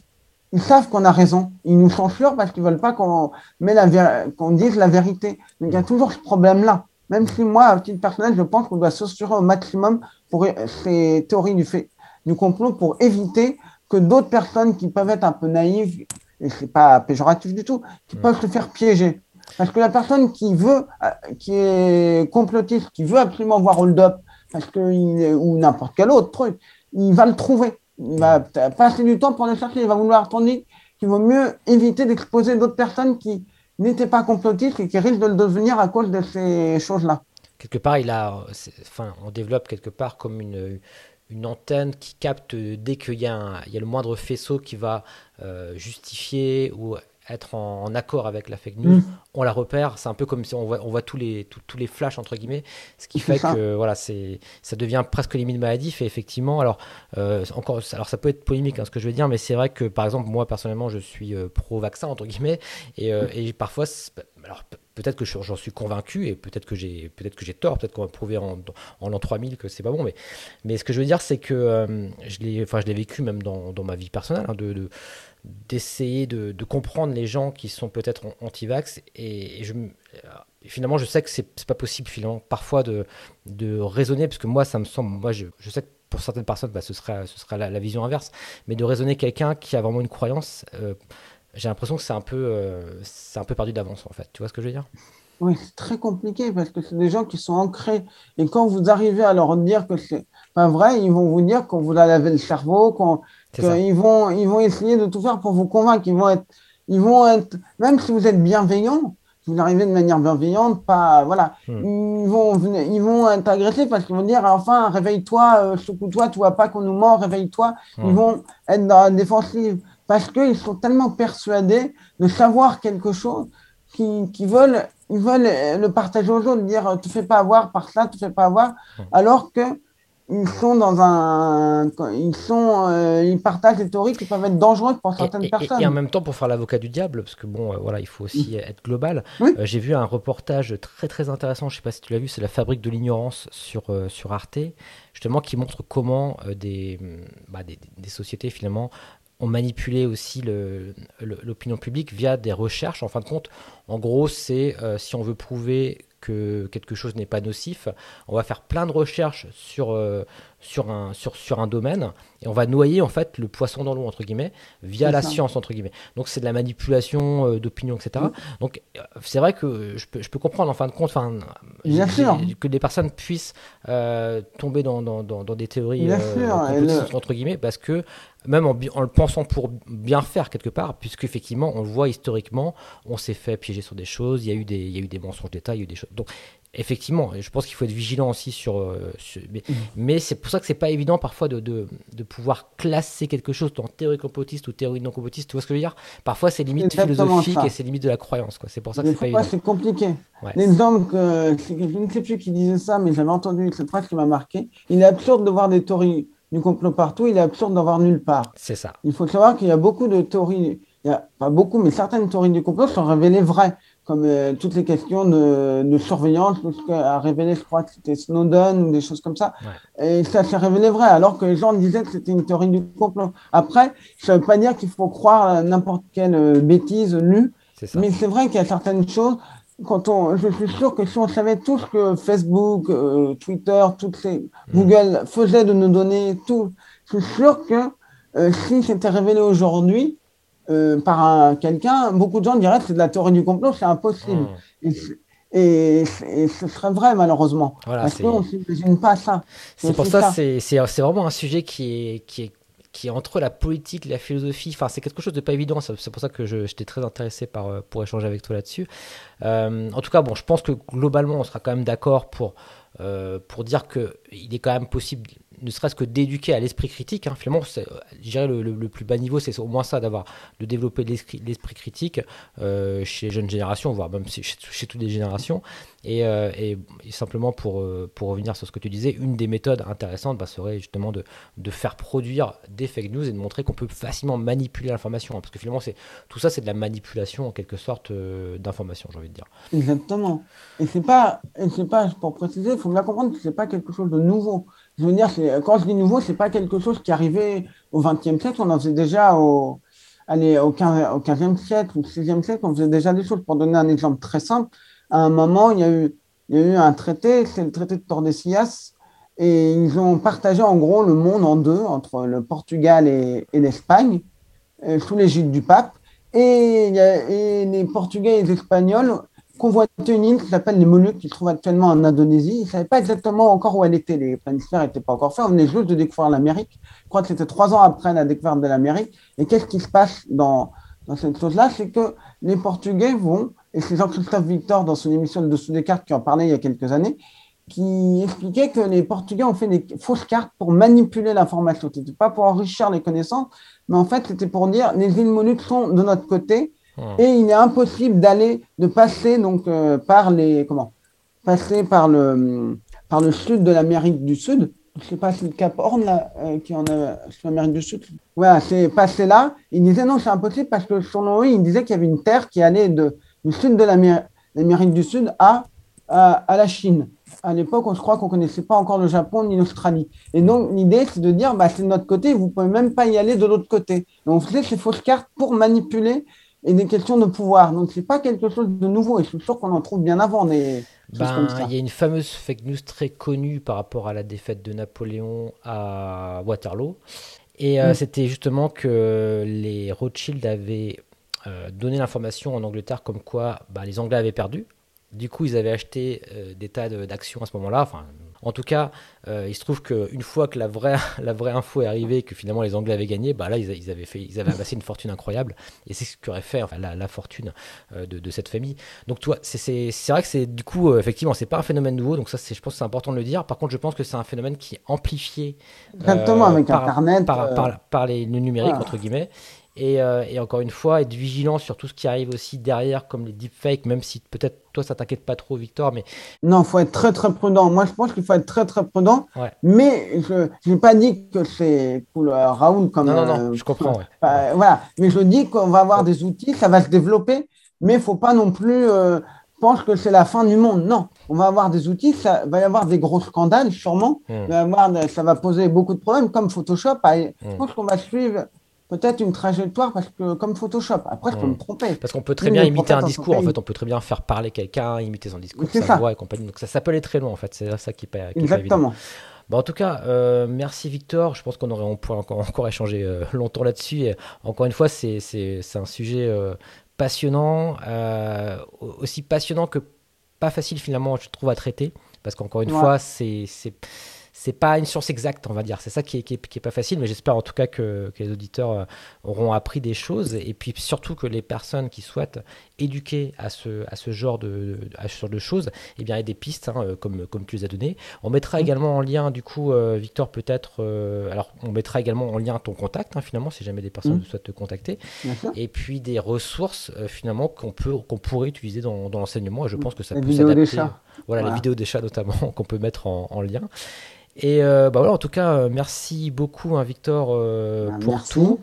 ils savent qu'on a raison. Ils nous censurent parce qu'ils veulent pas qu'on dise la vérité. Donc il y a toujours ce problème-là. Même si moi, à titre personnel, je pense qu'on doit s'assurer au maximum pour ces théories du, fait, du complot pour éviter que d'autres personnes qui peuvent être un peu naïves, et c'est pas péjoratif du tout, qui peuvent se faire piéger. Parce que la personne qui veut, euh, qui est complotiste, qui veut absolument voir Hold Up, parce que ou n'importe quel autre truc, il va le trouver. Il va passer du temps pour le chercher. Il va vouloir, tandis qu'il vaut mieux éviter d'exposer d'autres personnes qui, n'était pas complotiste et qui risque de le devenir à cause de ces choses-là. Quelque part, il a, enfin, on développe quelque part comme une, une antenne qui capte dès qu'il y, a le moindre faisceau qui va euh, justifier ou être en, accord avec la fake news, mm. on la repère. C'est un peu comme si on voit, on voit tous, les, tous les flashs, entre guillemets, ce qui fait que voilà, ça devient presque limite maladif. Et effectivement, alors, euh, encore, alors ça peut être polémique hein, ce que je veux dire, mais c'est vrai que par exemple, moi personnellement, je suis euh, pro-vaccin, entre guillemets, et, et parfois, alors peut-être que j'en suis convaincu et peut-être que j'ai peut-être que j'ai tort, peut-être qu'on va prouver en, l'an 3000 que c'est pas bon, mais, ce que je veux dire, c'est que je l'ai enfin, je l'ai vécu même dans, ma vie personnelle, hein, de, de d'essayer de, comprendre les gens qui sont peut-être anti-vax. Et, je, finalement, je sais que c'est pas possible finalement parfois de, de raisonner, parce que moi, ça me semble, moi, je, sais que pour certaines personnes, bah, ce sera, ce sera la, vision inverse, mais de raisonner quelqu'un qui a vraiment une croyance, euh, j'ai l'impression que c'est un, peu, euh, c'est un peu perdu d'avance, en fait. Tu vois ce que je veux dire? Oui, c'est très compliqué parce que c'est des gens qui sont ancrés. Et quand vous arrivez à leur dire que c'est pas vrai, ils vont vous dire qu'on vous a lavé le cerveau, qu'on ils vont, ils vont essayer de tout faire pour vous convaincre. Ils vont être, ils vont être, même si vous êtes bienveillant, si vous arrivez de manière bienveillante, pas, voilà, hmm. ils vont, ils vont être agressés parce qu'ils vont dire, enfin, réveille-toi, euh, secoue-toi, tu vois pas qu'on nous ment, réveille-toi. Ils hmm. vont être dans la défensive parce qu'ils sont tellement persuadés de savoir quelque chose qu'ils veulent, ils veulent le partager aux autres, dire, tu fais pas avoir par ça, tu fais pas avoir, alors que ils sont dans un, ils sont, euh, ils partagent des théories qui peuvent être dangereuses pour certaines personnes. Et, en même temps, pour faire l'avocat du diable, parce que bon, euh, voilà, il faut aussi mm. être global. Euh, j'ai vu un reportage très très intéressant. Je sais pas si tu l'as vu, c'est la fabrique de l'ignorance sur sur Arte, justement, qui montre comment des, bah, des, des sociétés finalement ont manipulé aussi l'opinion publique via des recherches. En fin de compte, en gros, c'est si on veut prouver que quelque chose n'est pas nocif, on va faire plein de recherches sur, euh, sur, un, sur, sur un domaine et on va noyer en fait le poisson dans l'eau entre guillemets via la science entre guillemets. Donc c'est de la manipulation euh, d'opinion etc. Donc euh, c'est vrai que je peux, je peux comprendre en fin de compte que des personnes puissent tomber dans, dans, dans, des théories entre guillemets parce que même en, le pensant pour bien faire quelque part, puisque effectivement, on le voit historiquement, on s'est fait piéger sur des choses, il y a eu des, il y a eu des mensonges d'État, il y a eu des choses. Donc, effectivement, je pense qu'il faut être vigilant aussi sur. Euh, mmh. mais, c'est pour ça que c'est pas évident parfois de, de, de, pouvoir classer quelque chose en théorie complotiste ou théorie non complotiste. Tu vois ce que je veux dire? Parfois, c'est limite philosophique et c'est limite de la croyance. C'est pour ça que c'est pas c'est compliqué. L'exemple que je ne sais plus qui disait ça, mais j'avais entendu cette phrase qui m'a marqué. Il est absurde de voir des théories du complot partout, il est absurde d'en voir nulle part. C'est ça. Il faut savoir qu'il y a beaucoup de théories, il y a, pas beaucoup, mais certaines théories du complot sont révélées vraies comme euh, toutes les questions de, surveillance, tout ce qu'a révélé, je crois que c'était Snowden ou des choses comme ça. Et ça s'est révélé vrai, alors que les gens disaient que c'était une théorie du complot. Après, ça ne veut pas dire qu'il faut croire n'importe quelle euh, bêtise lue, mais c'est vrai qu'il y a certaines choses. Quand on, je suis sûr que si on savait tout ce que Facebook, euh, Twitter, toutes ces, mm. Google faisaient de nos données, tout, je suis sûr que si c'était révélé aujourd'hui, euh, par quelqu'un, beaucoup de gens diraient que c'est de la théorie du complot, c'est impossible. Hmm. Et, ce serait vrai, malheureusement. parce qu'on ne s'imagine pas ça. C'est pour ça, c'est vraiment un sujet qui est, qui est qui est entre la politique et la philosophie. Enfin, c'est quelque chose de pas évident. C'est pour ça que j'étais très intéressé par, euh, pour échanger avec toi là-dessus. Euh, en tout cas, bon, je pense que globalement, on sera quand même d'accord pour, pour dire qu'il est quand même possible ne serait-ce que d'éduquer à l'esprit critique. Hein. Finalement, je dirais le, le, plus bas niveau, c'est au moins ça, d'avoir de développer l'esprit critique euh, chez les jeunes générations, voire même chez, toutes les générations. Et, euh, et, simplement pour, euh, revenir sur ce que tu disais, une des méthodes intéressantes bah, serait justement de, faire produire des fake news et de montrer qu'on peut facilement manipuler l'information. Hein. parce que finalement, tout ça, c'est de la manipulation en quelque sorte d'information, j'ai envie de dire. Exactement. Et c'est pas, pas, pour préciser, il faut bien comprendre que c'est pas quelque chose de nouveau. Quand je dis nouveau, c'est pas quelque chose qui arrivait au XXe siècle, on en faisait déjà au, allez, au, 15, au 15e siècle ou au 16e siècle, on faisait déjà des choses. Pour donner un exemple très simple, à un moment, il y a eu, un traité, c'est le traité de Tordesillas, et ils ont partagé en gros le monde en deux, entre le Portugal et, l'Espagne, euh, sous l'égide du pape. Et, les Portugais et les Espagnols convoité une île qui s'appelle les Moluques, qui se trouve actuellement en Indonésie. Ils ne savaient pas exactement encore où elle était. Les planisphères n'étaient pas encore faits. On venait juste de découvrir l'Amérique. Je crois que c'était trois ans après la découverte de l'Amérique. Et qu'est-ce qui se passe dans, cette chose-là? C'est que les Portugais vont, et c'est Jean-Christophe Victor dans son émission de Dessous des cartes qui en parlait il y a quelques années, qui expliquait que les Portugais ont fait des fausses cartes pour manipuler l'information. Ce n'était pas pour enrichir les connaissances, mais en fait, c'était pour dire les îles Moluques sont de notre côté et il est impossible d'aller, de passer donc euh, par les, comment, passer par le, par le sud de l'Amérique du Sud. Je sais pas si le Cap Horn là, euh, qui en a sur l'Amérique du Sud. Ouais, c'est passé là. Il disait non, c'est impossible parce que selon lui, il disait qu'il y avait une terre qui allait du sud de l'Amérique du Sud à, à, la Chine. À l'époque, on se croit qu'on connaissait pas encore le Japon ni l'Australie. Et donc, l'idée, c'est de dire, bah, c'est de notre côté, vous pouvez même pas y aller de l'autre côté. Donc, on faisait ces fausses cartes pour manipuler et des questions de pouvoir. Donc, c'est pas quelque chose de nouveau. Et je suis sûr qu'on en trouve bien avant des ben, Il y a une fameuse fake news très connue par rapport à la défaite de Napoléon à Waterloo. Et euh, mm. c'était justement que les Rothschild avaient euh, donné l'information en Angleterre comme quoi bah, les Anglais avaient perdu. Du coup, ils avaient acheté euh, des tas d'actions à ce moment-là, enfin en tout cas, euh, il se trouve qu'une fois que la vraie, <laughs> la vraie info est arrivée, que finalement les Anglais avaient gagné, bah là ils, avaient, fait, ils avaient amassé une fortune incroyable. Et c'est ce qu'aurait fait la, fortune euh, de, cette famille. Donc toi, c'est vrai que c'est du coup, euh, effectivement, c'est pas un phénomène nouveau. Donc ça, je pense que c'est important de le dire. Par contre, je pense que c'est un phénomène qui est amplifié avec par, Internet, par, par, les, le numérique, entre guillemets. Euh, et, encore une fois, être vigilant sur tout ce qui arrive aussi derrière, comme les deepfakes, même si peut-être toi ça t'inquiète pas trop, Victor. Mais non, il faut être très très prudent. Moi, je pense qu'il faut être très très prudent. Mais je n'ai pas dit que c'est pour Raoul comme. Non, non, non, euh, je comprends. voilà, mais je dis qu'on va avoir des outils, ça va se développer, mais il faut pas non plus. Euh, pense que c'est la fin du monde. Non, on va avoir des outils, ça va y avoir des gros scandales sûrement, hmm. ça va poser beaucoup de problèmes comme Photoshop. Je hmm. pense qu'on va suivre peut-être une trajectoire parce que comme Photoshop. Après, je peux me tromper. Parce qu'on peut très bien imiter un discours. En fait, on peut très bien faire parler quelqu'un, imiter son discours, sa voix et compagnie. Donc ça, ça peut aller très loin. En fait, c'est ça qui est Exactement. Bon, en tout cas, euh, merci Victor. Je pense qu'on aurait on pourrait encore, <laughs> encore échanger euh, longtemps là-dessus. Et encore une fois, c'est un sujet euh, passionnant, aussi passionnant que pas facile finalement, je trouve, à traiter. Parce qu'encore une fois, c'est c'est pas une science exacte, on va dire. C'est ça qui est, qui, est, pas facile, mais j'espère en tout cas que, que, les auditeurs euh, auront appris des choses et puis surtout que les personnes qui souhaitent éduquer à ce, à ce genre de, à ce genre de choses, eh bien, il y a des pistes, hein, euh, comme, comme tu les as données. On mettra mmh. également en lien, du coup, euh, Victor, peut-être, alors on mettra également en lien ton contact, hein, finalement, si jamais des personnes mmh. souhaitent te contacter, et puis des ressources, finalement, qu'on peut, qu'on pourrait utiliser dans, dans l'enseignement, et je mmh. pense que ça peut s'adapter. Voilà, les vidéos des chats notamment, <laughs> qu'on peut mettre en, en lien. Et euh, bah voilà, en tout cas, euh, merci beaucoup, hein, Victor, euh, bah, pour tout.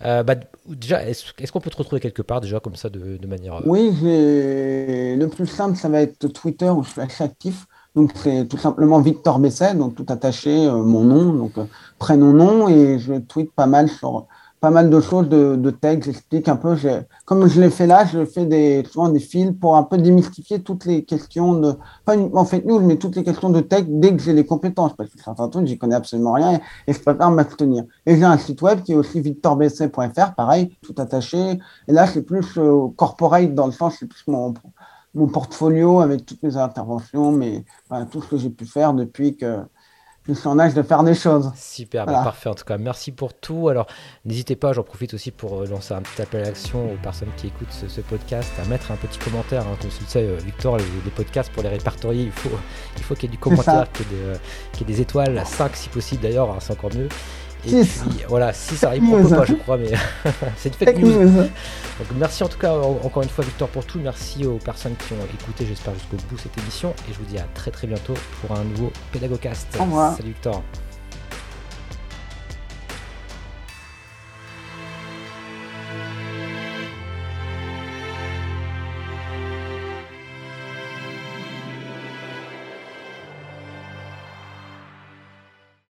bah, déjà, est-ce qu'on peut te retrouver quelque part, déjà, comme ça, de, de manière. Oui, le plus simple, ça va être Twitter, où je suis assez actif. Donc, c'est tout simplement Victor Besset, donc tout attaché, mon nom, donc prénom-nom, et je tweete pas mal sur pas mal de choses de, de. J'explique un peu. Comme je l'ai fait là, je fais des, souvent des fils pour un peu démystifier toutes les questions de, pas uniquement fake news, mais toutes les questions de texte dès que j'ai les compétences. Parce que certains trucs, j'y connais absolument rien et je préfère m'abstenir. Et j'ai un site web qui est aussi victorbc.fr, pareil, tout attaché. Et là, c'est plus euh, corporate dans le sens, c'est plus mon, mon portfolio avec toutes mes interventions, mais tout ce que j'ai pu faire depuis que je suis en âge de faire des choses. Super, bah, parfait. En tout cas, merci pour tout. Alors, n'hésitez pas, j'en profite aussi pour euh, lancer un petit appel à l'action aux personnes qui écoutent ce, podcast, à mettre un petit commentaire. Hein. Comme tu le sais, euh, Victor, les, podcasts pour les répertorier, il faut, il faut qu'il y ait du commentaire, qu'il y, ait des étoiles, 5 si possible d'ailleurs, hein, c'est encore mieux. Et puis voilà, si ça arrive, pourquoi pas, je crois, mais <laughs> c'est une fake news. Donc merci en tout cas encore une fois Victor pour tout. Merci aux personnes qui ont écouté, j'espère jusqu'au bout cette émission. Et je vous dis à très très bientôt pour un nouveau Pédagogcast. Salut Victor.